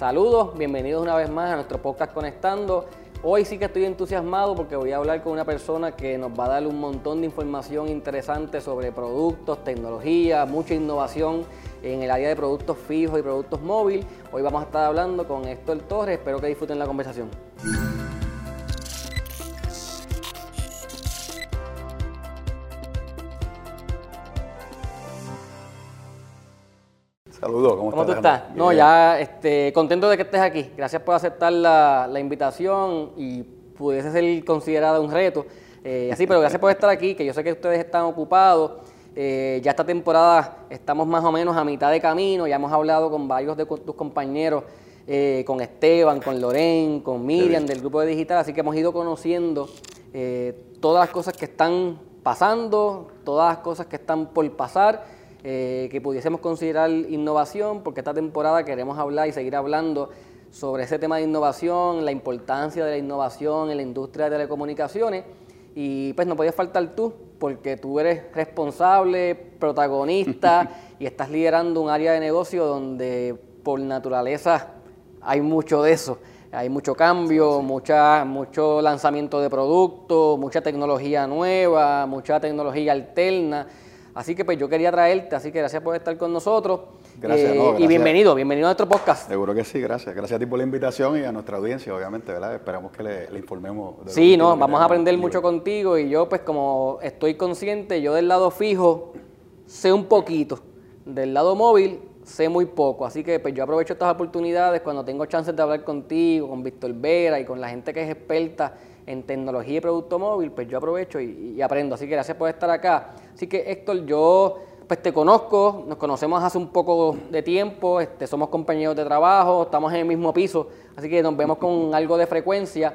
Saludos, bienvenidos una vez más a nuestro podcast Conectando. Hoy sí que estoy entusiasmado porque voy a hablar con una persona que nos va a dar un montón de información interesante sobre productos, tecnología, mucha innovación en el área de productos fijos y productos móviles. Hoy vamos a estar hablando con Héctor Torres, espero que disfruten la conversación. Saludos, ¿cómo, ¿Cómo tú estás? estás? No, ya este, contento de que estés aquí. Gracias por aceptar la, la invitación y pudiese ser considerada un reto. Eh, así, pero gracias por estar aquí, que yo sé que ustedes están ocupados. Eh, ya esta temporada estamos más o menos a mitad de camino, ya hemos hablado con varios de tus compañeros, eh, con Esteban, con Loren, con Miriam del grupo de digital, así que hemos ido conociendo eh, todas las cosas que están pasando, todas las cosas que están por pasar, eh, que pudiésemos considerar innovación, porque esta temporada queremos hablar y seguir hablando sobre ese tema de innovación, la importancia de la innovación en la industria de telecomunicaciones. Y pues no podías faltar tú, porque tú eres responsable, protagonista y estás liderando un área de negocio donde por naturaleza hay mucho de eso. Hay mucho cambio, Mucha, mucho lanzamiento de productos, mucha tecnología nueva, mucha tecnología alterna. Así que pues yo quería traerte, así que gracias por estar con nosotros. Gracias, Eh, no, Y bienvenido, bienvenido a nuestro podcast. Seguro que sí, gracias. Gracias a ti por la invitación y a nuestra audiencia, obviamente, ¿verdad? Esperamos que le, le informemos. de Sí, no, vamos a aprender en mucho contigo y yo pues como estoy consciente, yo del lado fijo sé un poquito, del lado móvil sé muy poco, así que pues yo aprovecho estas oportunidades cuando tengo chances de hablar contigo, con Víctor Vera y con la gente que es experta en tecnología y producto móvil, pues yo aprovecho y, aprendo, así que gracias por estar acá. Así que Héctor, yo pues te conozco, nos conocemos hace un poco de tiempo, este, somos compañeros de trabajo, estamos en el mismo piso, así que nos vemos con algo de frecuencia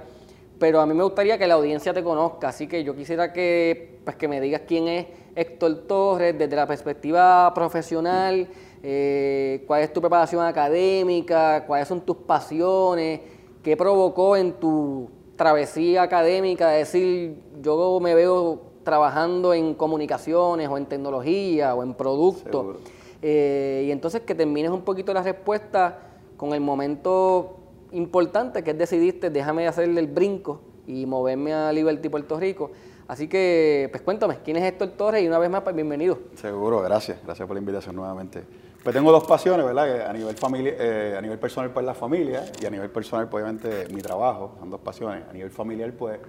pero a mí me gustaría que la audiencia te conozca, así que yo quisiera que, pues, que me digas quién es Héctor Torres desde la perspectiva profesional, eh, cuál es tu preparación académica, cuáles son tus pasiones, qué provocó en tu travesía académica de decir, yo me veo trabajando en comunicaciones o en tecnología o en productos. Seguro. Eh, y entonces que termines un poquito la respuesta con el momento importante que es decidiste, déjame hacerle el brinco y moverme a Liberty, Puerto Rico. Así que, pues cuéntame, ¿quién es Héctor Torres? Y una vez más, pues bienvenido. Seguro, gracias. Gracias por la invitación nuevamente. Pues tengo dos pasiones, ¿verdad? A nivel, familia, eh, a nivel personal, pues la familia y a nivel personal, pues obviamente mi trabajo. Son dos pasiones. A nivel familiar, pues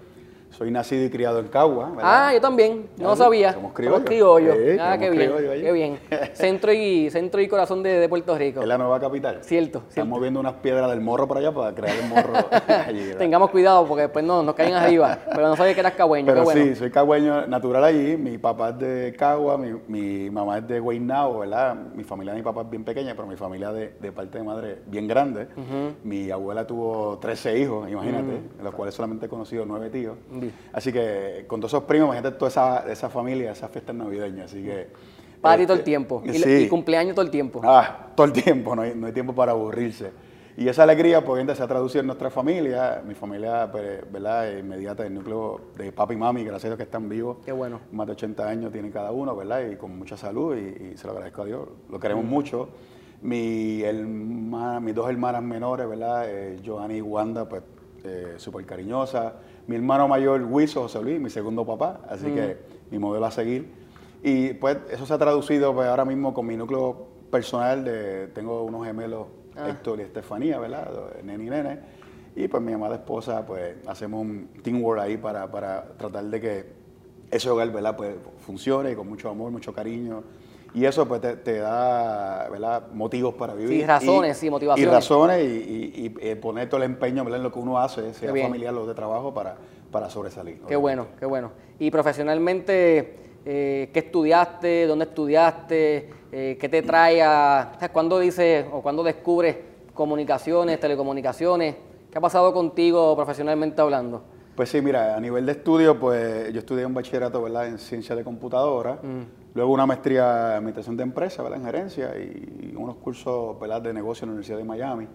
soy nacido y criado en Cagua, ¿verdad? Ah, yo también, no sabía. somos criollos. criollos. Sí, ah, qué somos bien, qué bien. Centro y, centro y corazón de, de Puerto Rico. Es la nueva capital. Cierto, Están cierto. moviendo unas piedras del morro para allá para crear el morro allí. Tengamos cuidado porque después no, nos caen arriba. Pero no sabía que eras cagüeño, Pero qué bueno. sí, soy cagüeño natural allí. Mi papá es de Cagua, mi, mi mamá es de Guaynabo, ¿verdad? Mi familia de mi papá es bien pequeña, pero mi familia de, de parte de madre bien grande. Mi abuela tuvo 13 hijos, imagínate, de los cuales solamente he conocido nueve tíos. Bien. Así que con todos esos primos, imagínate toda esa, esa familia, esas fiestas navideñas. Así que. Party todo el este, tiempo. Y, sí. y cumpleaños todo el tiempo. Ah, todo el tiempo, no hay, no hay tiempo para aburrirse. Y esa alegría, pues, se ha traducido en nuestra familia, mi familia, pues, ¿verdad?, inmediata, el núcleo de papi y mami, gracias a Dios que están vivos. Qué bueno. Más de 80 años tienen cada uno, ¿verdad?, y con mucha salud, y, y se lo agradezco a Dios. Lo queremos mucho. Mi hermana, mis dos hermanas menores, ¿verdad?, eh, Johanny y Wanda, pues, eh, súper cariñosa. Mi hermano mayor, Wiso, José Luis, mi segundo papá, así que mi modelo a seguir. Y pues eso se ha traducido pues, ahora mismo con mi núcleo personal, de, tengo unos gemelos, Héctor y Estefanía, ¿verdad? Nene y nene. Y pues mi amada esposa, pues hacemos un teamwork ahí para, para tratar de que ese hogar, ¿verdad? Pues funcione con mucho amor, mucho cariño. Y eso pues te, te da, ¿verdad? Motivos para vivir. Sí, razones, Y- sí, motivaciones. Y razones y, y- y, eh, poner todo el empeño, ¿verdad? En lo que uno hace, sea familiar o de trabajo, para, para sobresalir. Qué bueno, qué bueno. Y profesionalmente, eh, ¿qué estudiaste? ¿Dónde estudiaste? Eh, ¿Qué te trae a... ¿Cuándo dices o cuándo descubres comunicaciones, telecomunicaciones? ¿Qué ha pasado contigo profesionalmente hablando? Pues sí, mira, a nivel de estudio, pues yo estudié un bachillerato, ¿verdad? En ciencia de computadora, luego una maestría en administración de empresas, ¿verdad? En gerencia y unos cursos, ¿verdad? De negocio en la Universidad de Miami.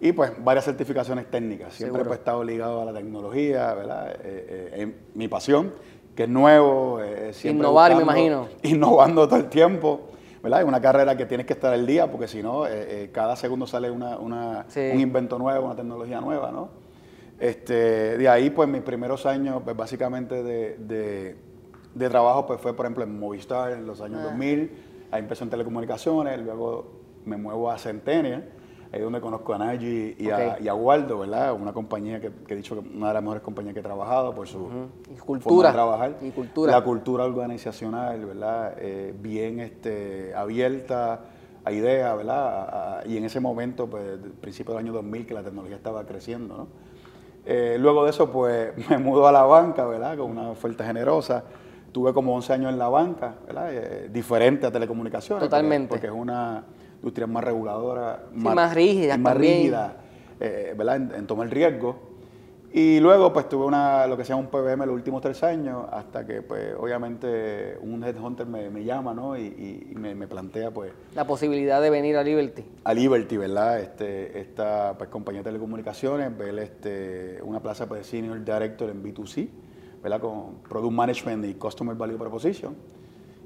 Y pues varias certificaciones técnicas. Siempre pues, he estado ligado a la tecnología, ¿verdad? Eh, eh, mi pasión, que es nuevo. eh, siempre Innovar, me imagino. Innovando todo el tiempo. ¿verdad? Es una carrera que tienes que estar al día porque si no, eh, eh, cada segundo sale una, una- Sí. un invento nuevo, una tecnología nueva, ¿no? Este, de ahí, pues mis primeros años, pues básicamente de, de- de trabajo, pues fue, por ejemplo, en Movistar en los años Ah. 2000, ahí empecé en telecomunicaciones, luego me muevo a Centennial, ahí es donde conozco a Nagy y, a, y a Waldo, ¿verdad? Una compañía que, que he dicho que una de las mejores compañías que he trabajado por su Y forma cultura. de trabajar. Y cultura. La cultura organizacional, ¿verdad? Eh, bien este, abierta a ideas, ¿verdad? A- a- y en ese momento, pues, principio del año 2000, que la tecnología estaba creciendo, ¿no? Eh, luego de eso, pues, me mudo a la banca, ¿verdad? Con una oferta generosa. Tuve como 11 años en la banca, ¿verdad? Eh, diferente a telecomunicaciones. Totalmente. Porque, es una industria más reguladora. más rígida y Más también. rígida, eh, ¿verdad? En, en tomar riesgo. Y luego, pues tuve una, lo que se llama un PBM los últimos tres años, hasta que, pues, obviamente, un headhunter me, me llama, ¿no? Y, y- y me, me plantea, pues, La posibilidad de venir a Liberty. a Liberty, ¿verdad? Este, esta pues, compañía de telecomunicaciones, ver este, una plaza pues, de Senior Director en B2C, ¿verdad? Con Product Management y Customer Value Proposition.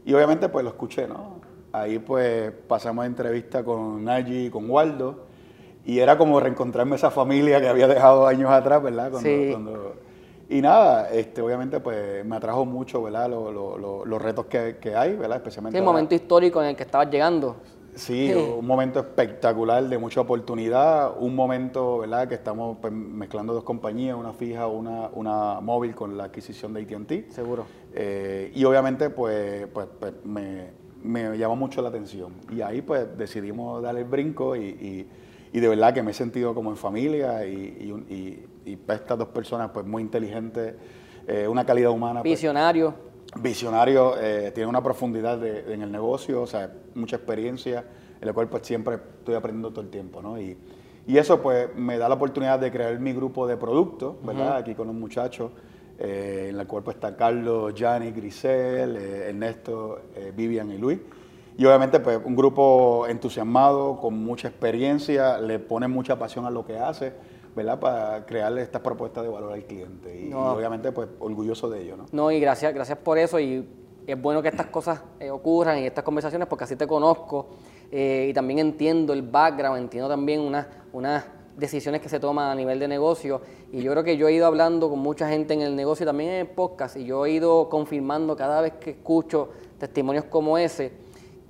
Y obviamente, pues, lo escuché, ¿no? Ahí, pues, pasamos a entrevista con Nagy y con Waldo. Y era como reencontrarme esa familia que había dejado años atrás, ¿verdad? Cuando- Sí. cuando- y nada, este, obviamente pues me atrajo mucho, ¿verdad? Lo- lo- lo- los retos que, que hay, ¿verdad? Especialmente Sí, el momento histórico en el que estabas llegando. Sí, Sí. un momento espectacular de mucha oportunidad, un momento, ¿verdad? Que estamos pues, mezclando dos compañías, una fija, una, una móvil con la adquisición de AT&T. Seguro. Eh, y obviamente, pues, pues, pues, me, me llamó mucho la atención. Y ahí, pues, decidimos dar el brinco y, y- y de verdad que me he sentido como en familia y, y, un- y- y, pues, estas dos personas, pues, muy inteligentes, eh, una calidad humana. pues, Visionario. visionario, eh, tiene una profundidad de- en el negocio, o sea, mucha experiencia, en la cual pues siempre estoy aprendiendo todo el tiempo, ¿no? Y, y eso pues me da la oportunidad de crear mi grupo de productos, ¿verdad? Aquí con los muchachos, eh, en la cual pues está Carlos, Gianni, Grisel, Ernesto, Vivian y Luis. Y obviamente pues un grupo entusiasmado, con mucha experiencia, le pone mucha pasión a lo que hace, ¿verdad? Para crearle estas propuestas de valor al cliente. Y, No. y obviamente pues orgulloso de ello, ¿no? No, y gracias, gracias por eso. Y es bueno que estas cosas eh, ocurran y estas conversaciones porque así te conozco eh, y también entiendo el background, entiendo también unas unas decisiones que se toman a nivel de negocio. Y yo creo que yo he ido hablando con mucha gente en el negocio, también en el podcast, y yo he ido confirmando cada vez que escucho testimonios como ese,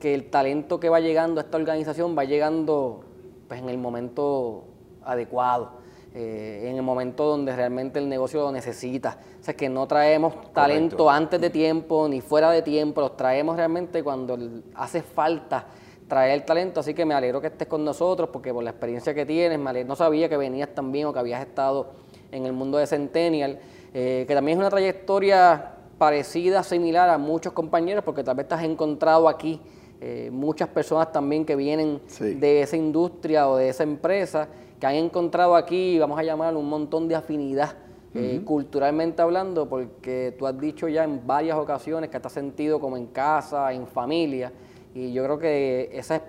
que el talento que va llegando a esta organización va llegando pues, en el momento adecuado. eh, en el momento donde realmente el negocio lo necesita. O sea, que no traemos talento antes de tiempo ni fuera de tiempo, los traemos realmente cuando hace falta traer el talento. Así que me alegro que estés con nosotros porque por la experiencia que tienes, me alegro- no sabía que venías también o que habías estado en el mundo de Centennial, eh, que también es una trayectoria parecida, similar a muchos compañeros, porque tal vez te has encontrado aquí eh, muchas personas también que vienen Sí. de esa industria o de esa empresa que han encontrado aquí, vamos a llamar, un montón de afinidad eh, culturalmente hablando, porque tú has dicho ya en varias ocasiones que te has sentido como en casa, en familia, y yo creo que esa,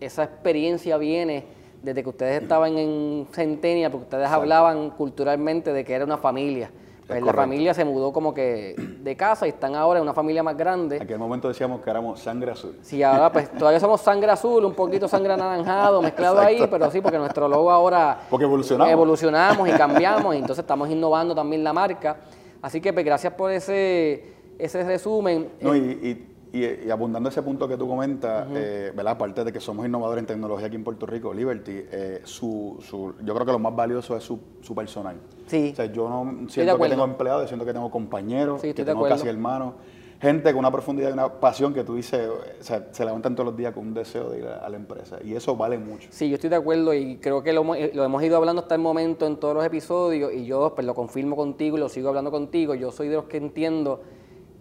esa experiencia viene desde que ustedes estaban en Centenia, porque ustedes hablaban culturalmente de que era una familia. Pues la familia se mudó como que de casa y están ahora en una familia más grande. En aquel momento decíamos que éramos sangre azul. Sí, ahora pues todavía somos sangre azul, un poquito sangre anaranjado mezclado ahí, pero sí, porque nuestro logo ahora Porque evolucionamos. evolucionamos y cambiamos y entonces estamos innovando también la marca. Así que pues, gracias por ese, ese resumen. No, y, y- y- y abundando ese punto que tú comentas, eh, ¿verdad? Aparte de que somos innovadores en tecnología aquí en Puerto Rico, Liberty, eh, su, su- yo creo que lo más valioso es su, su personal. Sí. O sea, yo no siento que tengo empleados, siento que tengo compañeros, Sí, que tengo casi hermanos, gente con una profundidad y una pasión que tú dices, o sea, se levantan todos los días con un deseo de ir a, a la empresa. Y eso vale mucho. Sí, yo estoy de acuerdo y creo que lo, hemos- lo hemos ido hablando hasta el momento en todos los episodios y yo pues lo confirmo contigo y lo sigo hablando contigo. Yo soy de los que entiendo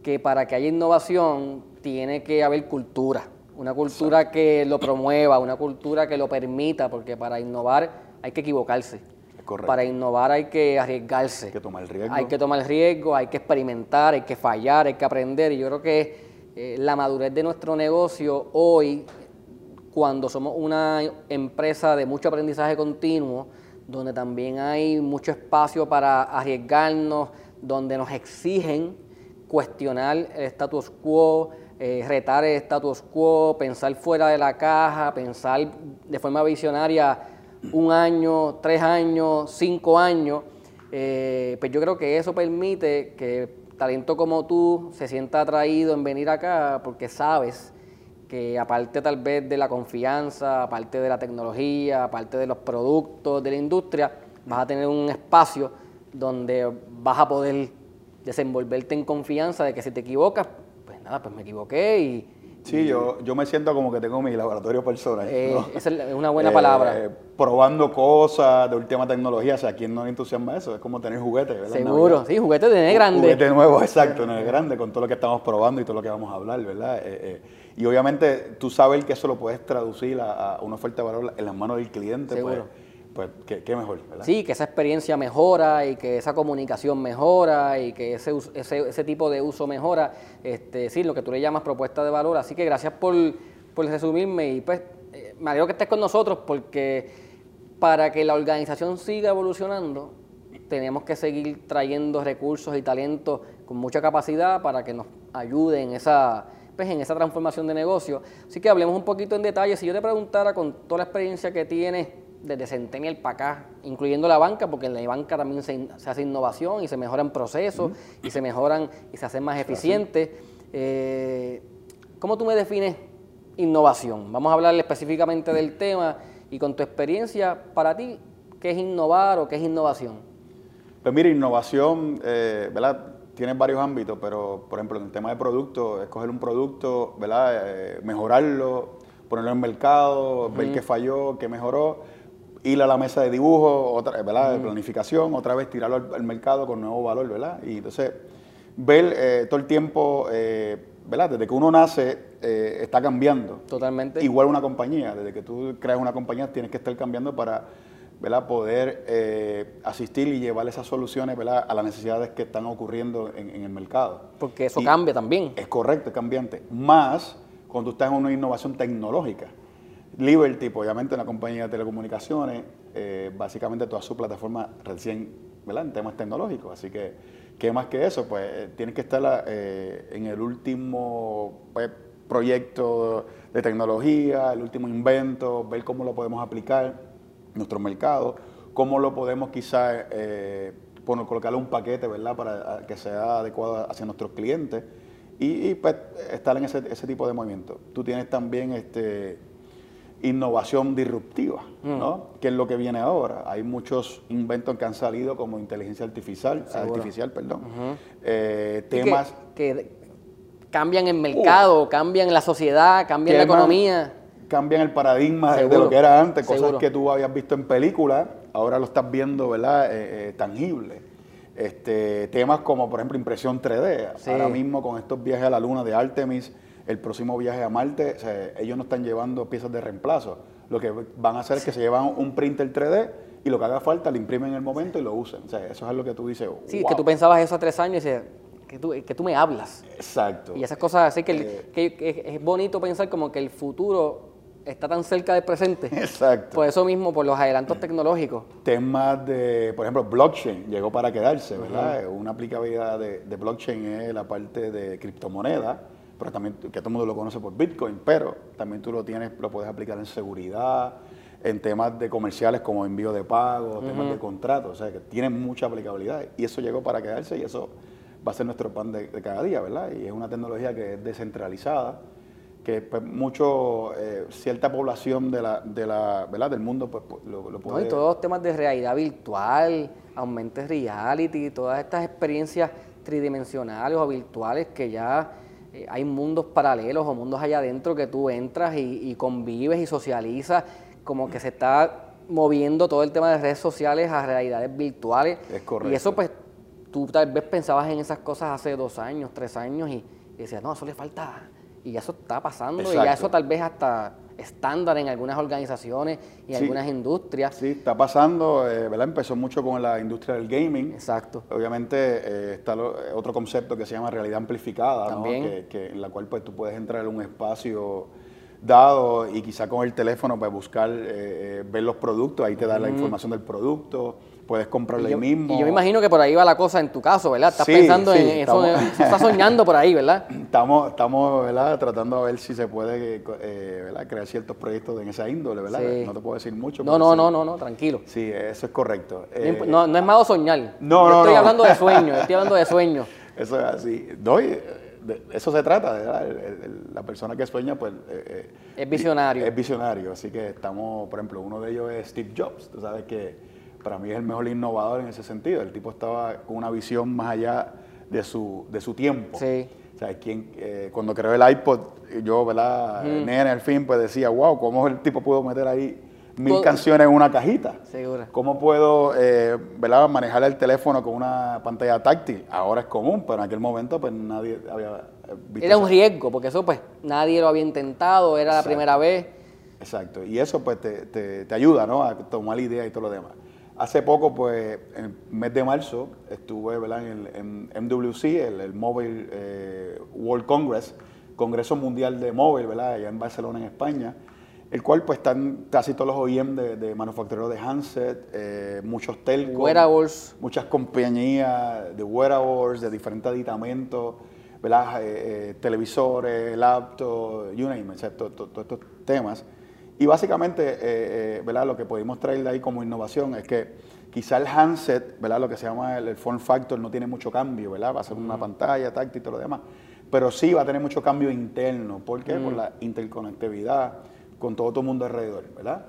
que para que haya innovación tiene que haber cultura, una cultura que lo promueva, una cultura que lo permita, porque para innovar hay que equivocarse. Correcto. Para innovar hay que arriesgarse. Hay que tomar el riesgo. Hay que tomar el riesgo, hay que experimentar, hay que fallar, hay que aprender. Y yo creo que eh, la madurez de nuestro negocio hoy, cuando somos una empresa de mucho aprendizaje continuo, donde también hay mucho espacio para arriesgarnos, donde nos exigen cuestionar el status quo, eh, retar el status quo, pensar fuera de la caja, pensar de forma visionaria un año, tres años, cinco años. Eh, pues yo creo que eso permite que talento como tú se sienta atraído en venir acá porque sabes que aparte tal vez de la confianza, aparte de la tecnología, aparte de los productos de la industria, vas a tener un espacio donde vas a poder desenvolverte en confianza de que si te equivocas, nada, pues me equivoqué y... Sí, yo, yo me siento como que tengo mi laboratorio personal. Eh, Esa es una buena palabra. Eh, probando cosas de última tecnología, o sea, ¿a quién no le entusiasma eso? Es como tener juguetes, ¿verdad? Seguro, sí, juguetes de grande. Juguete nuevo, exacto, de grande, con todo lo que estamos probando y todo lo que vamos a hablar, ¿verdad? Eh, y obviamente tú sabes que eso lo puedes traducir a, una oferta de valor en las manos del cliente, pues, Seguro. pues pues qué, mejor, ¿verdad? Sí, que esa experiencia mejora y que esa comunicación mejora y que ese, ese, tipo de uso mejora, este, sí, lo que tú le llamas propuesta de valor. Así que gracias por, resumirme y pues eh, me alegro que estés con nosotros porque para que la organización siga evolucionando tenemos que seguir trayendo recursos y talentos con mucha capacidad para que nos ayuden en esa, pues, en esa transformación de negocio. Así que hablemos un poquito en detalle. Si yo te preguntara con toda la experiencia que tienes desde Centennial para acá, incluyendo la banca, porque en la banca también se, hace innovación y se mejoran procesos y se mejoran y se hacen más eficientes. Eh, ¿Cómo tú me defines innovación? Vamos a hablar específicamente del tema y con tu experiencia, para ti, ¿qué es innovar o qué es innovación? Pues mira, innovación, eh, ¿verdad? Tiene varios ámbitos, pero por ejemplo en el tema de producto, escoger un producto, ¿verdad? Eh, mejorarlo, ponerlo en mercado, ver qué falló, qué mejoró ir a la mesa de dibujo, otra, ¿verdad? De planificación, otra vez tirarlo al, mercado con nuevo valor, ¿verdad? Y entonces ver eh, todo el tiempo, eh, ¿verdad? Desde que uno nace, eh, está cambiando. Totalmente. Igual una compañía, desde que tú creas una compañía tienes que estar cambiando para ¿verdad? poder asistir y llevar esas soluciones ¿verdad? a las necesidades que están ocurriendo en, el mercado. Porque eso cambia también. Es correcto, es cambiante. Más cuando tú estás en una innovación tecnológica. Liberty, pues, obviamente una compañía de telecomunicaciones, eh, básicamente toda su plataforma recién, ¿verdad? En temas tecnológicos. Así que, ¿qué más que eso? Pues eh, tiene que estar eh, en el último pues, proyecto de tecnología, el último invento, ver cómo lo podemos aplicar en nuestro mercado, cómo lo podemos quizás bueno, colocarle un paquete, ¿verdad? Para que sea adecuado hacia nuestros clientes y, pues, estar en ese tipo de movimiento. Tú tienes también este innovación disruptiva, mm. ¿no? Que es lo que viene ahora. Hay muchos inventos que han salido como inteligencia artificial, artificial, perdón. Eh, temas que, cambian el mercado, uh. cambian la sociedad, cambian la economía. Cambian el paradigma de lo que era antes, cosas que tú habías visto en películas, ahora lo estás viendo, ¿verdad? Eh, eh, tangible. Este, temas como, por ejemplo, impresión 3D. Ahora mismo con estos viajes a la luna de Artemis, el próximo viaje a Marte, ellos no están llevando piezas de reemplazo. Lo que van a hacer es que se llevan un printer 3D y lo que haga falta lo imprimen en el momento y lo usan. O sea, eso es lo que tú dices. Sí, que tú pensabas eso hace tres años y dices, que tú, que tú me hablas. Exacto. Y esas cosas así que, que, es bonito pensar como que el futuro está tan cerca del presente. Exacto. Por eso mismo, por los adelantos tecnológicos. Temas de, por ejemplo, blockchain llegó para quedarse, ¿verdad? Una aplicabilidad de, de, blockchain es la parte de criptomonedas pero también que todo el mundo lo conoce por Bitcoin, pero también tú lo tienes, lo puedes aplicar en seguridad, en temas de comerciales como envío de pago, temas de contratos, o sea que tiene mucha aplicabilidad y eso llegó para quedarse y eso va a ser nuestro pan de, cada día, ¿verdad? Y es una tecnología que es descentralizada, que pues, mucho, eh, cierta población de la, de la, ¿verdad? del mundo pues, lo, lo puede... No, y todos los temas de realidad virtual, aumentes reality, todas estas experiencias tridimensionales o virtuales que ya eh, hay mundos paralelos o mundos allá adentro que tú entras y, convives y socializas, como que se está moviendo todo el tema de redes sociales a realidades virtuales. Es correcto. Y eso pues tú tal vez pensabas en esas cosas hace dos años, tres años y, decías, no, eso le falta. Y eso está pasando y ya eso tal vez hasta estándar en algunas organizaciones y algunas industrias. Sí, está pasando, eh, ¿verdad? Empezó mucho con la industria del gaming. Exacto. Obviamente eh, está eh, otro concepto que se llama realidad amplificada, También. Que, en la cual pues tú puedes entrar en un espacio dado y quizá con el teléfono pues buscar, ver los productos, ahí te da la información del producto, puedes comprarlo Y yo, ahí mismo. y yo me imagino que por ahí va la cosa en tu caso, ¿verdad? Estás Sí, pensando sí, en eso, estás soñando por ahí, ¿verdad? Estamos, estamos ¿verdad? tratando a ver si se puede eh, ¿verdad? crear ciertos proyectos en esa índole, ¿verdad? Sí. No te puedo decir mucho. No, no, sí. no, no, no, tranquilo. Sí, eso es correcto. No Eh, No, no es malo soñar. no, Yo no, Estoy no. hablando de sueños, estoy hablando de sueños. Eso es así. No, y, eh, de eso se trata, ¿verdad? El- el- el- la persona que sueña, pues... eh, eh, Es visionario. Es visionario, así que estamos, por ejemplo, uno de ellos es Steve Jobs. Tú sabes que para mí es el mejor innovador en ese sentido. El tipo estaba con una visión más allá de su, de su tiempo. Sí. O sea, quien, eh, cuando creó el iPod, yo, ¿verdad? Nene, al fin, pues decía, wow, ¿cómo el tipo pudo meter ahí mil Todo- canciones en una cajita? Seguro. ¿Cómo puedo eh, ¿verdad? manejar el teléfono con una pantalla táctil? Ahora es común, pero en aquel momento pues nadie había eh, visto Era un riesgo, porque eso pues nadie lo había intentado, era la primera vez. Exacto, y eso pues te, te- te ayuda ¿no? a tomar ideas y todo lo demás. Hace poco, pues, en el mes de marzo, estuve ¿verdad? en el en MWC, el, el Mobile eh, World Congress, Congreso Mundial de Móvil, ¿verdad? allá en Barcelona, en España, el cual pues están casi todos los OEM de, de manufactureros de handset, eh, muchos telcos, Wearables. muchas compañías de wearables, de diferentes aditamentos, ¿verdad? Eh, eh, televisores, laptops, you name it, o sea, to- to- todos estos temas. Y básicamente, eh, eh, ¿verdad? Lo que pudimos traer de ahí como innovación es que quizá el handset, ¿verdad? Lo que se llama el, el form factor no tiene mucho cambio, ¿verdad? Va a ser una pantalla táctil y todo lo demás. Pero sí va a tener mucho cambio interno. ¿Por qué? Por la interconectividad con todo tu mundo alrededor, ¿verdad?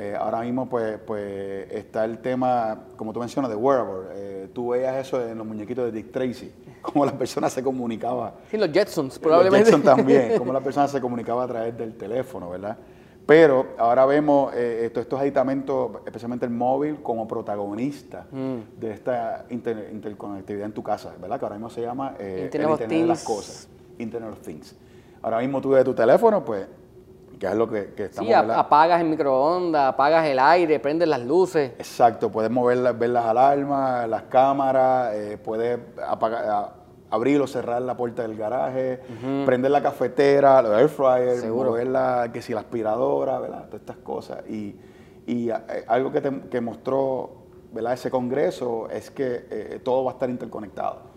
Eh, ahora mismo, pues, pues está el tema, como tú mencionas, de wearable. Eh, tú veías eso en los muñequitos de Dick Tracy, cómo la persona se comunicaba. Sí, los Jetsons, Los probablemente. Jetson también, cómo la persona se comunicaba a través del teléfono, ¿verdad? Pero ahora vemos eh, todos estos aditamentos, especialmente el móvil, como protagonista Mm. de esta inter- interconectividad en tu casa, ¿verdad? Que ahora mismo se llama eh, Internet el of Internet de las Things. cosas, Internet of Things. Ahora mismo tú de tu teléfono, pues, que es lo que, que estamos, Sí, apagas el microondas, apagas el aire, prendes las luces. Exacto, puedes mover las- ver las alarmas, las cámaras, eh, puedes apagar, abrir o cerrar la puerta del garaje, prender la cafetera, el air fryer, Seguro. mover la, que si la aspiradora, ¿verdad? Todas estas cosas. Y, y, eh, algo que, te- que mostró ¿verdad? ese congreso es que eh, todo va a estar interconectado.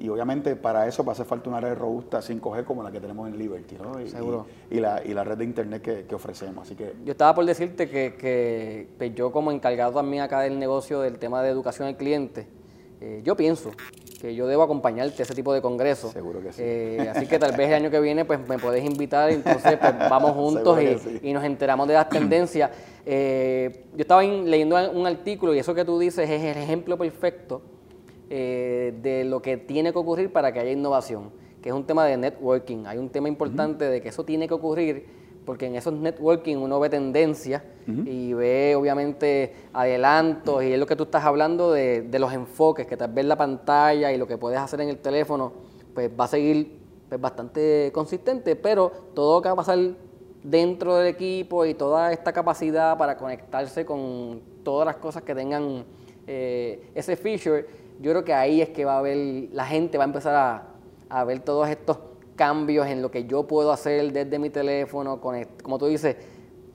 Y obviamente para eso va a hacer falta una red robusta 5G como la que tenemos en Liberty, ¿no? Y, Seguro. Y, y la, y la red de internet que, que ofrecemos. Así que Yo estaba por decirte que, que, pues, yo como encargado también acá del negocio del tema de educación al cliente, eh, yo pienso que yo debo acompañarte a ese tipo de congresos. Seguro que sí. Eh, así que tal vez el año que viene pues me puedes invitar y entonces pues, vamos juntos y, sí. y nos enteramos de las tendencias. Eh, yo estaba in- leyendo un artículo y eso que tú dices es el ejemplo perfecto eh, de lo que tiene que ocurrir para que haya innovación, que es un tema de networking. Hay un tema importante de que eso tiene que ocurrir porque en esos networking uno ve tendencias y ve obviamente adelantos y es lo que tú estás hablando de, de los enfoques, que tal vez la pantalla y lo que puedes hacer en el teléfono pues va a seguir pues, bastante consistente, pero todo lo que va a pasar dentro del equipo y toda esta capacidad para conectarse con todas las cosas que tengan eh, ese feature, yo creo que ahí es que va a haber, la gente va a empezar a, a ver todos estos cambios en lo que yo puedo hacer desde mi teléfono, con el- como tú dices,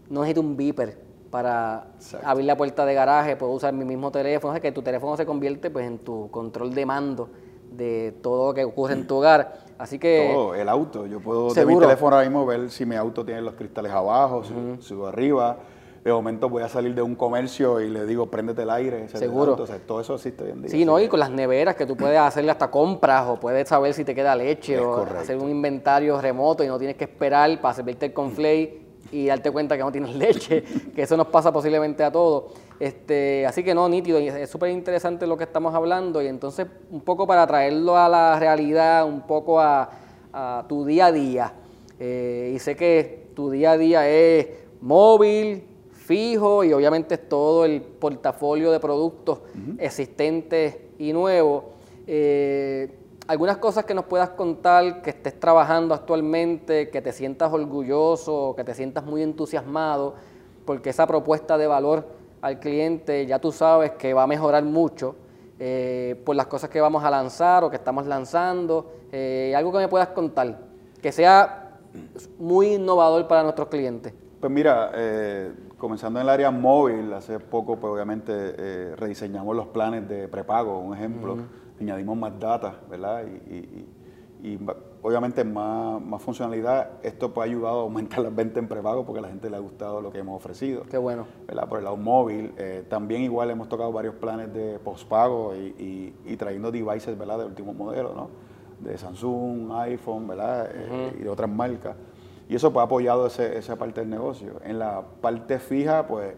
no necesito un beeper para Exacto. abrir la puerta de garaje, puedo usar mi mismo teléfono, o sea, que tu teléfono se convierte pues en tu control de mando de todo lo que ocurre en tu hogar. Así que Todo, el auto. Yo puedo de mi Seguro. teléfono ahora mismo ver si mi auto tiene los cristales abajo, si subo arriba. De momento voy a salir de un comercio y le digo, préndete el aire. ese Seguro. sea, todo eso existe hoy en día. Sí, ¿no? Y con las neveras que tú puedes hacerle hasta compras o puedes saber si te queda leche Es o correcto. hacer un inventario remoto y no tienes que esperar para servirte el conflay y darte cuenta que no tienes leche, que eso nos pasa posiblemente a todos. Este, así que no, nítido, es súper interesante lo que estamos hablando y entonces un poco para traerlo a la realidad, un poco a, a tu día a día. Eh, y sé que tu día a día es móvil, fijo y obviamente todo el portafolio de productos existentes y nuevos. Eh, algunas cosas que nos puedas contar, que estés trabajando actualmente, que te sientas orgulloso, que te sientas muy entusiasmado, porque esa propuesta de valor al cliente ya tú sabes que va a mejorar mucho eh, por las cosas que vamos a lanzar o que estamos lanzando. Eh, algo que me puedas contar, que sea muy innovador para nuestros clientes. Pues mira, eh, comenzando en el área móvil, hace poco, pues obviamente eh, rediseñamos los planes de prepago, un ejemplo, añadimos más data, ¿verdad? Y, obviamente más, más, funcionalidad. Esto pues, ha ayudado a aumentar las ventas en prepago porque a la gente le ha gustado lo que hemos ofrecido. Qué bueno. ¿verdad? Por el lado móvil. Eh, también igual hemos tocado varios planes de postpago y, y, trayendo devices, ¿verdad? De último modelo, ¿no? De Samsung, iPhone, ¿verdad? Eh, y de otras marcas. Y eso pues, ha apoyado ese, esa parte del negocio. En la parte fija, pues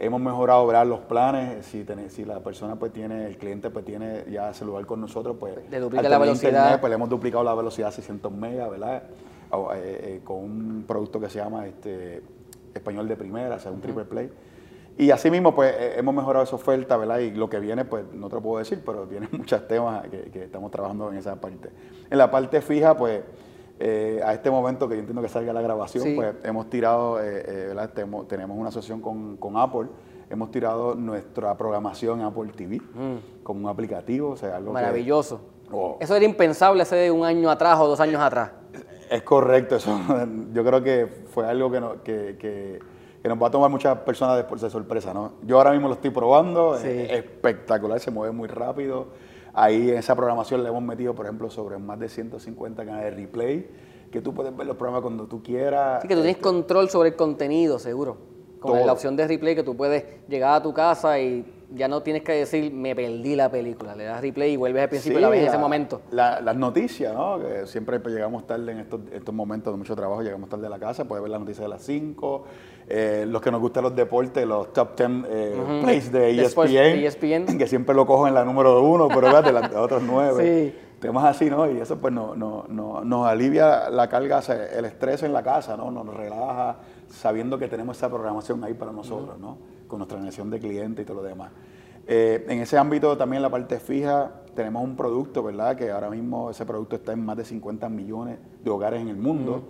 hemos mejorado ¿verdad? los planes. Si, si la persona pues tiene, el cliente pues tiene ya celular con nosotros, pues le duplica la velocidad. pues le hemos duplicado la velocidad a 600 megas, ¿verdad? Eh, eh, con un producto que se llama este español de primera, o sea, un triple play. Y así mismo, pues eh, hemos mejorado esa oferta, ¿verdad? Y lo que viene, pues no te lo puedo decir, pero tiene muchos temas que, que estamos trabajando en esa parte. En la parte fija, pues eh, a este momento que yo entiendo que salga la grabación, pues hemos tirado, eh, eh, tenemos, una asociación con, Apple, hemos tirado nuestra programación Apple TV mm. como un aplicativo, o sea, algo Maravilloso. Oh. Eso era impensable hace un año atrás o dos años atrás. Es correcto, eso yo creo que fue algo que, que, nos va a tomar muchas personas después de sorpresa, ¿no? Yo ahora mismo lo estoy probando, es espectacular, se mueve muy rápido Ahí en esa programación le hemos metido, por ejemplo, sobre más de 150 canales de replay, que tú puedes ver los programas cuando tú quieras. Sí, que tú tienes este, control sobre el contenido, seguro. Con la opción de replay que tú puedes llegar a tu casa y ya no tienes que decir, me perdí la película. Le das replay y vuelves al principio y la ves en ese momento. las noticias, ¿no? Que siempre llegamos tarde en estos, estos, momentos de mucho trabajo, llegamos tarde a la casa, puedes ver las noticias de las 5. Eh, los que nos gustan los deportes, los top 10 eh, plays de ESPN, e que siempre lo cojo en la número uno, pero de las otros nueve. Sí. Temas así, ¿no? Y eso pues no, no, no, nos alivia la carga, el estrés en la casa, ¿no? Nos relaja sabiendo que tenemos esa programación ahí para nosotros, ¿no? Con nuestra generación de clientes y todo lo demás. Eh, en ese ámbito también la parte fija, tenemos un producto, ¿verdad? Que ahora mismo ese producto está en más de 50 millones de hogares en el mundo,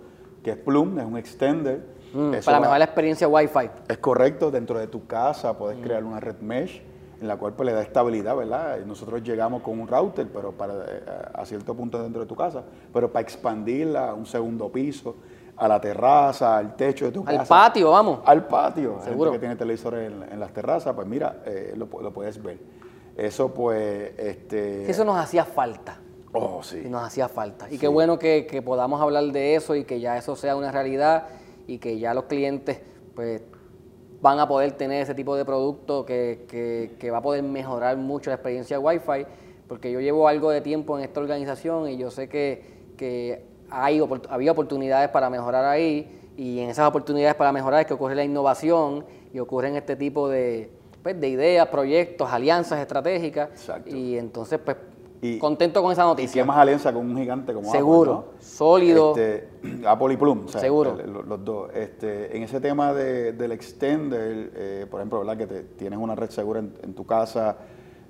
que es Plum, es un extender. Mm, para mejorar la experiencia Wi-Fi. Es correcto, dentro de tu casa puedes crear una red mesh en la cual pues, le da estabilidad, ¿verdad? nosotros llegamos con un router, pero para, eh, a cierto punto dentro de tu casa, pero para expandirla a un segundo piso, a la terraza, al techo de tu casa. Al patio, vamos. Al patio. Seguro. que tiene televisores en, las terrazas, pues mira, eh, lo, puedes ver. Eso pues, este... Eso nos hacía falta. Oh, sí. nos hacía falta. Y qué bueno que, que, podamos hablar de eso y que ya eso sea una realidad y que ya los clientes pues van a poder tener ese tipo de producto que, que, va a poder mejorar mucho la experiencia Wi-Fi, porque yo llevo algo de tiempo en esta organización y yo sé que, que hay, había oportunidades para mejorar ahí y en esas oportunidades para mejorar es que ocurre la innovación y ocurren este tipo de, pues, de ideas, proyectos, alianzas estratégicas y entonces pues contento con esa noticia. Y qué más alianza con un gigante como Seguro, Apple, sólido. Este, Apple y Plum, Seguro. los, dos. Este, en ese tema del extender, eh, por ejemplo, ¿verdad? que tienes una red segura en, tu casa,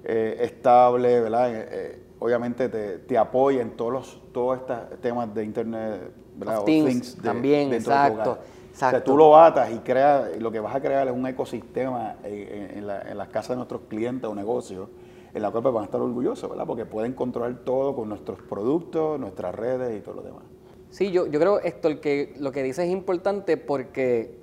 eh, estable, ¿verdad? Eh, obviamente te, te, apoya en todos los todos estos temas de internet, ¿verdad? o things también, exacto. O sea, tú lo atas y creas, lo que vas a crear es un ecosistema en, en, en las casas de nuestros clientes o negocios en la cual pues, van a estar orgullosos, ¿verdad? Porque pueden controlar todo con nuestros productos, nuestras redes y todo lo demás. Sí, yo, yo creo, Héctor, que lo que dices es importante porque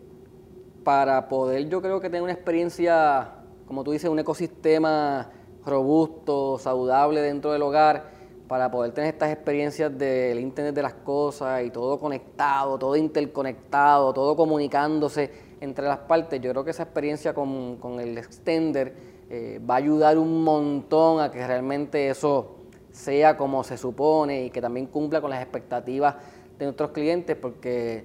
para poder, yo creo que tener una experiencia, como tú dices, un ecosistema robusto, saludable dentro del hogar, para poder tener estas experiencias del Internet de las cosas y todo conectado, todo interconectado, todo comunicándose entre las partes, yo creo que esa experiencia con, con el extender eh, va a ayudar un montón a que realmente eso sea como se supone y que también cumpla con las expectativas de nuestros clientes, porque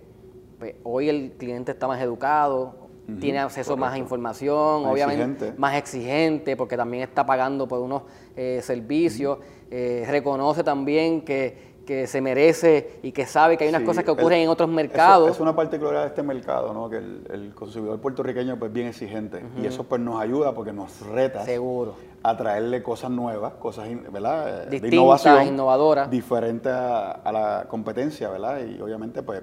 pues, hoy el cliente está más educado, tiene acceso a más información, obviamente más exigente, porque también está pagando por unos eh, servicios, eh, reconoce también que que se merece y que sabe que hay unas cosas que ocurren en otros mercados. es una particularidad de este mercado, ¿no? que el, consumidor puertorriqueño pues, es bien exigente y eso pues nos ayuda porque nos reta Seguro. a traerle cosas nuevas, cosas ¿verdad? Distintas, de innovación, innovadoras. Diferentes a, la competencia, ¿verdad? Y obviamente pues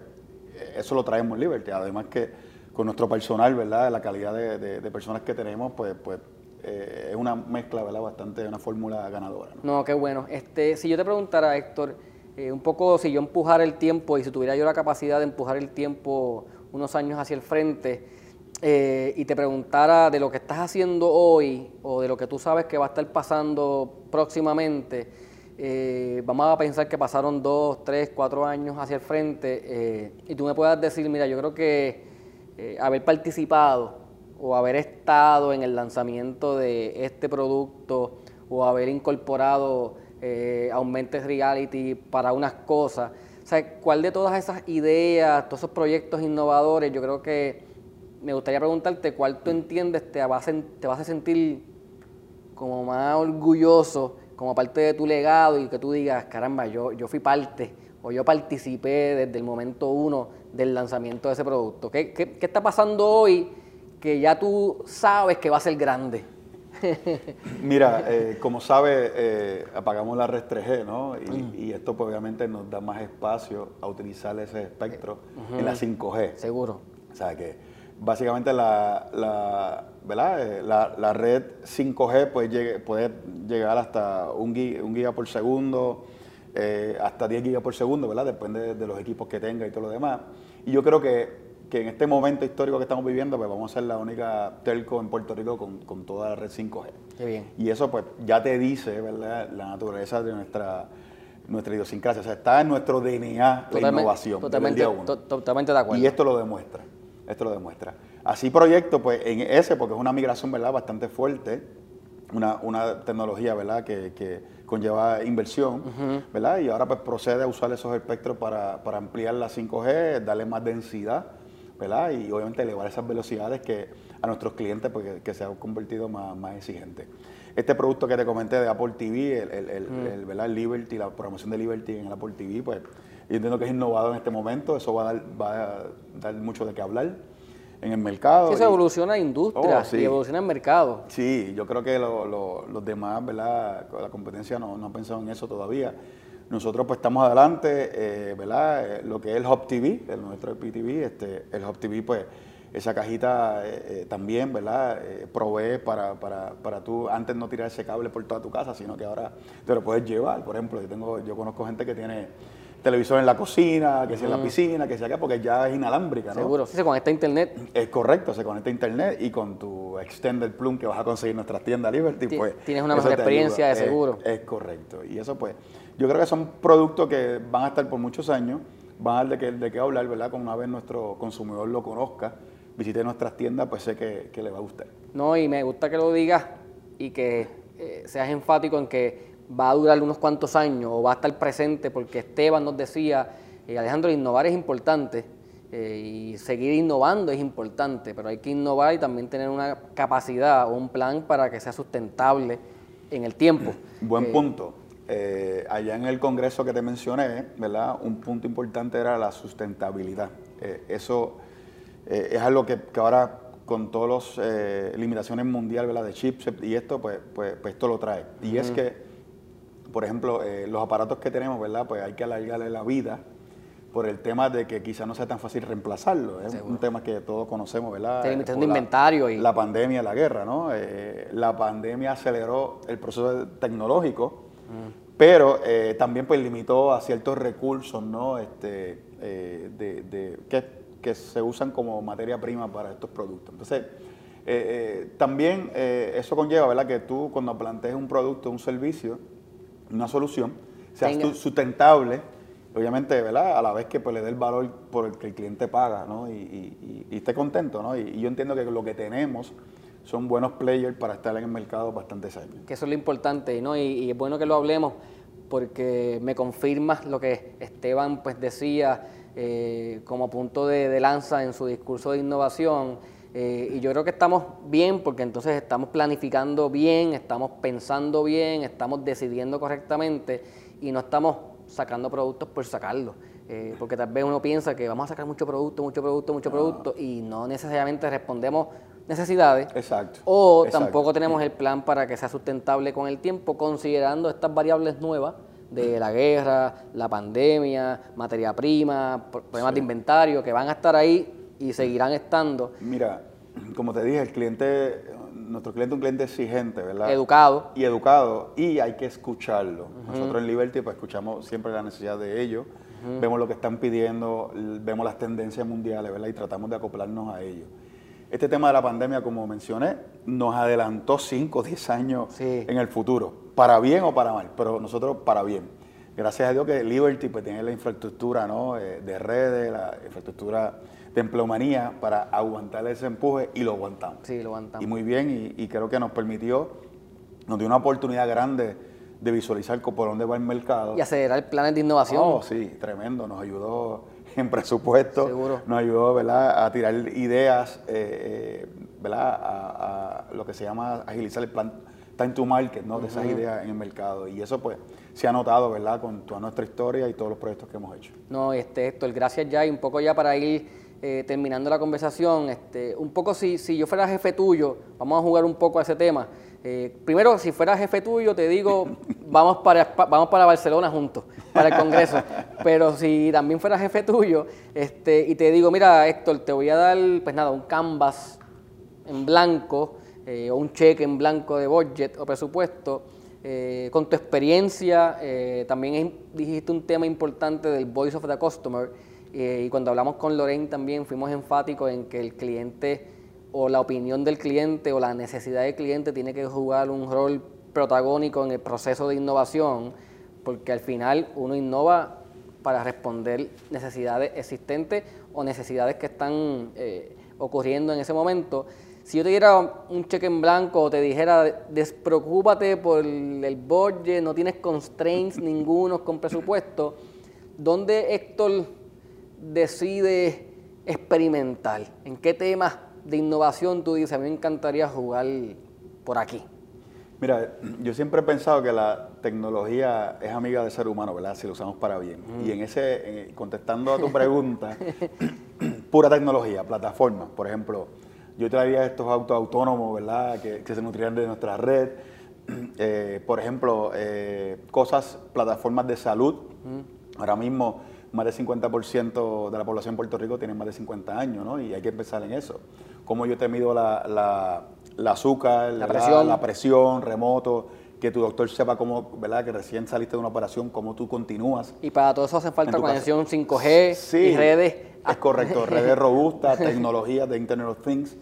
eso lo traemos en Liberty, además que con nuestro personal, ¿verdad? La calidad de, personas que tenemos, pues, pues eh, es una mezcla, ¿verdad? Bastante, una fórmula ganadora. ¿no? no, qué bueno. Este, si yo te preguntara, Héctor, eh, un poco si yo empujara el tiempo y si tuviera yo la capacidad de empujar el tiempo unos años hacia el frente, eh, y te preguntara de lo que estás haciendo hoy o de lo que tú sabes que va a estar pasando próximamente, eh, vamos a pensar que pasaron dos, tres, cuatro años hacia el frente eh, y tú me puedas decir, mira, yo creo que haber participado o haber estado en el lanzamiento de este producto o haber incorporado Augmented Reality para unas cosas, o sea, ¿cuál de todas esas ideas, todos esos proyectos innovadores, yo creo que me gustaría preguntarte cuál tú entiendes te vas, a, te vas a sentir como más orgulloso, como parte de tu legado y que tú digas, caramba, yo, yo fui parte o yo participé desde el momento uno del lanzamiento de ese producto. ¿Qué, qué, está pasando hoy que ya tú sabes que va a ser grande? Mira, eh, como sabes, eh, apagamos la red 3G, ¿no? Mm. Y, esto pues, obviamente nos da más espacio a utilizar ese espectro en la 5G. Seguro. O sea que básicamente la, la, ¿verdad? Eh, la, red 5G puede, puede llegar hasta un giga, por segundo, eh, hasta 10 gigas por segundo, ¿verdad? Depende de, los equipos que tenga y todo lo demás. Y yo creo que, en este momento histórico que estamos viviendo, pues vamos a ser la única telco en Puerto Rico con, toda la red 5G. Qué bien. Y eso pues ya te dice, ¿verdad? La naturaleza de nuestra nuestra idiosincrasia. O sea, está en nuestro DNA la innovación. Totalmente, totalmente de acuerdo. Y esto lo demuestra. Esto lo demuestra. Así proyecto, pues en ese, porque es una migración ¿verdad? bastante fuerte, una, tecnología ¿verdad? Que, conlleva inversión, ¿verdad? Y ahora pues procede a usar esos espectros para, ampliar la 5G, darle más densidad, ¿verdad? Y obviamente elevar esas velocidades que a nuestros clientes pues, que, se han convertido más, más exigentes. Este producto que te comenté de Apple TV, el, el, ¿verdad? el Liberty, la programación de Liberty en el Apple TV, pues y entiendo que es innovado en este momento, eso va a dar, va a dar mucho de qué hablar en el mercado. Sí, eso evoluciona la industria oh, y evoluciona el mercado. Sí, yo creo que los demás, ¿verdad? La competencia no, no ha pensado en eso todavía. Nosotros pues estamos adelante, eh, ¿verdad? Eh, lo que es el Hub TV, el nuestro PTV, este, el Hub TV pues esa cajita eh, también, ¿verdad? provee para, para, para, tú antes no tirar ese cable por toda tu casa, sino que ahora te lo puedes llevar. Por ejemplo, yo tengo, yo conozco gente que tiene televisor en la cocina, que sea en la piscina, que sea acá, porque ya es inalámbrica, ¿no? Seguro, sí, se conecta a internet. Es correcto, se conecta a internet y con tu extender plum que vas a conseguir en nuestras tiendas Liberty, pues... Tienes una mejor experiencia de seguro. Es, correcto. Y eso pues, yo creo que son productos que van a estar por muchos años, van a dar de qué, de qué hablar, ¿verdad? Como una vez nuestro consumidor lo conozca, visite nuestras tiendas, pues sé que, le va a gustar. No, y me gusta que lo digas y que eh, seas enfático en que va a durar unos cuantos años o va a estar presente, porque Esteban nos decía, eh, Alejandro, innovar es importante eh, y seguir innovando es importante, pero hay que innovar y también tener una capacidad o un plan para que sea sustentable en el tiempo. Buen eh, punto. allá en el congreso que te mencioné, ¿verdad? Un punto importante era la sustentabilidad. eso es algo que, ahora con todas las limitaciones mundiales de chips y esto, pues, pues, pues esto lo trae. Y es que por ejemplo, eh, los aparatos que tenemos, ¿verdad? Pues hay que alargarle la vida por el tema de que quizás no sea tan fácil reemplazarlo. Es un tema que todos conocemos, ¿verdad? Está inventario. Y... La pandemia, la guerra, ¿no? Eh, la pandemia aceleró el proceso tecnológico, mm. pero eh, también pues limitó a ciertos recursos, ¿no? Este, de, que, se usan como materia prima para estos productos. Entonces, también eso conlleva, ¿verdad? Que tú cuando plantees un producto, un servicio, una solución, sea sustentable, obviamente, ¿verdad? A la vez que pues, le dé el valor por el que el cliente paga, ¿no? Y, esté contento, ¿no? Y, yo entiendo que lo que tenemos son buenos players para estar en el mercado bastantes años. Que eso es lo importante, ¿no? Y, es bueno que lo hablemos porque me confirma lo que Esteban pues decía eh, como punto de lanza en su discurso de innovación eh, y yo creo que estamos bien porque entonces estamos planificando bien, estamos pensando bien, estamos decidiendo correctamente y no estamos sacando productos por sacarlos. Eh, porque tal vez uno piensa que vamos a sacar mucho producto, mucho producto, mucho producto y no necesariamente respondemos necesidades. Exacto. O tampoco tenemos el plan para que sea sustentable con el tiempo, considerando estas variables nuevas de la guerra, la pandemia, materia prima, problemas de inventario que van a estar ahí y seguirán estando. Mira, como te dije, el cliente, nuestro cliente es un cliente exigente, ¿verdad? Educado. Y educado, y hay que escucharlo. Nosotros en Liberty pues escuchamos siempre la necesidad de ellos, vemos lo que están pidiendo, vemos las tendencias mundiales, ¿verdad? Y tratamos de acoplarnos a ellos. este tema de la pandemia, como mencioné, nos adelantó 5 o 10 años Sí. en el futuro, para bien o para mal, pero nosotros para bien. Gracias a Dios que Liberty pues, tiene la infraestructura ¿no? eh, de redes, la infraestructura de empleomanía para aguantar ese empuje y lo aguantamos. Sí, lo aguantamos. Y muy bien, y, y creo que nos permitió, nos dio una oportunidad grande de visualizar por dónde va el mercado. Y acelerar planes de innovación. Oh, sí, tremendo. Nos ayudó en presupuesto. Seguro. Nos ayudó, ¿verdad?, a tirar ideas, eh, eh, ¿verdad?, a, a lo que se llama agilizar el plan time to market, ¿no?, de esas ideas en el mercado. Y eso, pues, se ha notado, ¿verdad?, con toda nuestra historia y todos los proyectos que hemos hecho. No, este, Héctor, gracias ya y un poco ya para ir eh, terminando la conversación, este, un poco si, si yo fuera jefe tuyo, vamos a jugar un poco a ese tema. Eh, primero, si fuera jefe tuyo, te digo, vamos para, vamos para Barcelona juntos, para el Congreso. Pero si también fuera jefe tuyo, este, y te digo, mira, Héctor, te voy a dar, pues nada, un canvas en blanco eh, o un cheque en blanco de budget o presupuesto, con tu experiencia, también dijiste un tema importante del voice of the customer eh, y cuando hablamos con Lorraine también fuimos enfáticos en que el cliente o la opinión del cliente o la necesidad del cliente tiene que jugar un rol protagónico en el proceso de innovación, porque al final uno innova para responder necesidades existentes o necesidades que están eh, ocurriendo en ese momento. Si yo te diera un cheque en blanco o te dijera, despreocúpate por el budget, no tienes constraints ningunos con presupuesto, ¿dónde Héctor decide experimentar? ¿En qué temas de innovación tú dices, a mí me encantaría jugar por aquí? Mira, yo siempre he pensado que la tecnología es amiga del ser humano, ¿verdad? Si lo usamos para bien. Y en ese, en- contestando a tu pregunta, pura tecnología, plataformas. Por ejemplo, yo traería estos autos autónomos, ¿verdad? Que, que se nutrirían de nuestra red. Eh, por ejemplo, eh, cosas, plataformas de salud. Ahora mismo, más del 50% de la población de Puerto Rico tiene más de 50 años, ¿no? Y hay que empezar en eso. Cómo yo te mido la, la- la azúcar, La presión. la presión, remoto, que tu doctor sepa cómo, ¿verdad? Que recién saliste de una operación, cómo tú continúas. Y para todo eso hace falta En conexión 5G Sí, y redes. Es correcto, redes robustas, tecnologías de Internet of Things,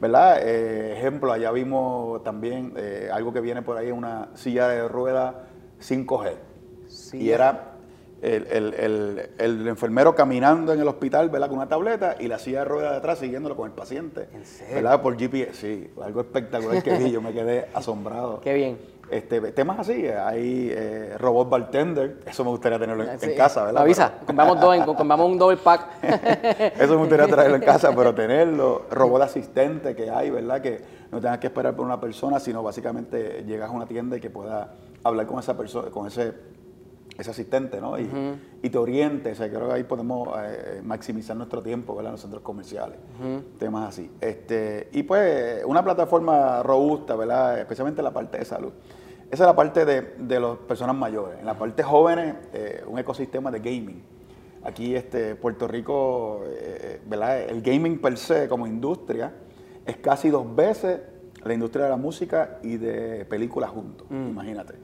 ¿verdad? Eh, ejemplo, allá vimos también eh, algo que viene por ahí, una silla de rueda 5G. Sí. Y era el, el- el- el enfermero caminando en el hospital, ¿verdad? Con una tableta y la silla de ruedas de atrás siguiéndolo con el paciente. ¿En serio? ¿Verdad? Por GPS. Sí, algo espectacular que vi, yo me quedé asombrado. Qué bien. Este, temas así, hay eh, robot bartender, eso me gustaría tenerlo en, casa, ¿verdad? Me avisa, compramos, dos, compramos un double pack. Eso me gustaría traerlo en casa, pero tenerlo, robot asistente que hay, ¿verdad? Que no tengas que esperar por una persona, sino básicamente llegas a una tienda y que pueda hablar con esa persona, con ese, ese asistente, ¿no? Y, y te oriente, o sea, creo que ahí podemos eh, maximizar nuestro tiempo, ¿verdad? En los centros comerciales, temas así. Este, y pues una plataforma robusta, ¿verdad? Especialmente en la parte de salud. Esa es la parte de, de las personas mayores. En la parte jóvenes, eh, un ecosistema de gaming. Aquí, este, Puerto Rico, eh, ¿verdad? El gaming per se como industria es casi dos veces la industria de la música y de películas juntos, imagínate.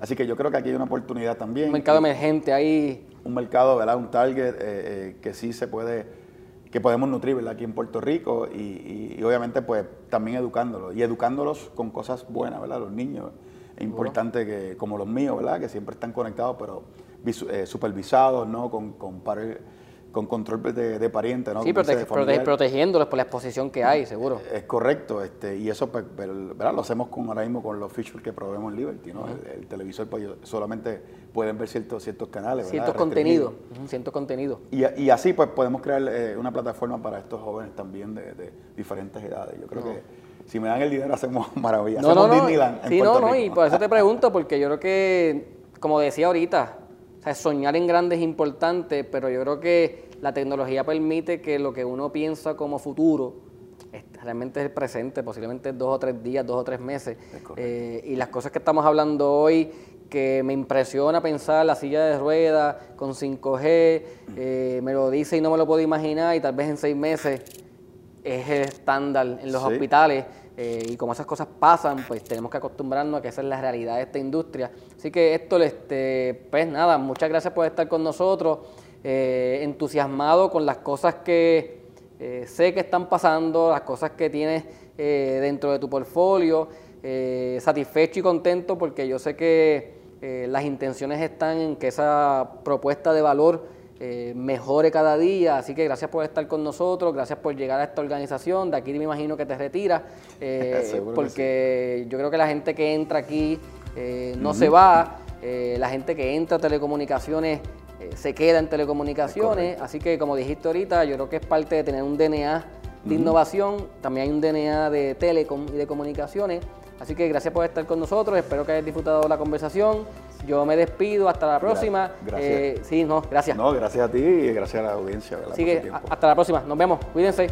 Así que yo creo que aquí hay una oportunidad también. Un mercado emergente ahí. un mercado, ¿verdad? Un target eh, eh, que sí se puede, que podemos nutrir, ¿verdad? Aquí en Puerto Rico y, y- y obviamente pues también educándolos y educándolos con cosas buenas, ¿verdad? Los niños. Es importante que, como los míos, ¿verdad? Que siempre están conectados, pero eh, supervisados, ¿no? Con, con, par- con control de, de parientes, ¿no? Sí, prote- prote- protegiéndolos por la exposición que hay, seguro. Es correcto, este, y eso pues, lo hacemos con, ahora mismo con los features que proveemos en Liberty, ¿no? el, el televisor pues, solamente pueden ver ciertos, ciertos canales. Ciertos contenidos. Ciertos contenidos. Y, y así pues podemos crear eh, una plataforma para estos jóvenes también de, de diferentes edades. Yo creo que si me dan el dinero hacemos maravillas. No, no, hacemos no. Disneyland en Sí, no, no, Rico. y por eso te pregunto, porque yo creo que, como decía ahorita, o sea, soñar en grande es importante, pero yo creo que la tecnología permite que lo que uno piensa como futuro realmente es el presente, posiblemente dos o tres días, dos o tres meses. Eh, y las cosas que estamos hablando hoy, que me impresiona pensar la silla de ruedas con 5G, eh, me lo dice y no me lo puedo imaginar, y tal vez en seis meses es el estándar en los Sí. hospitales eh, y como esas cosas pasan, pues tenemos que acostumbrarnos a que esa es la realidad de esta industria. Así que Héctor, este, pues nada, muchas gracias por estar con nosotros, eh, entusiasmado con las cosas que, eh, sé que están pasando, las cosas que tienes eh, dentro de tu portfolio, satisfecho y contento porque yo sé que las intenciones están en que esa propuesta de valor mejore cada día, así que gracias por estar con nosotros, gracias por llegar a esta organización, de aquí me imagino que te retiras, porque yo creo que la gente que entra aquí no se va, la gente que entra a telecomunicaciones eh, se queda en telecomunicaciones, así que como dijiste ahorita, yo creo que es parte de tener un DNA de innovación, también hay un DNA de telecom y de comunicaciones, así que gracias por estar con nosotros, espero que hayas disfrutado la conversación, yo me despido, hasta la próxima. Gracias. Eh, sí, no, gracias. No, gracias a ti y gracias a la audiencia. Así que hasta la próxima, nos vemos, cuídense.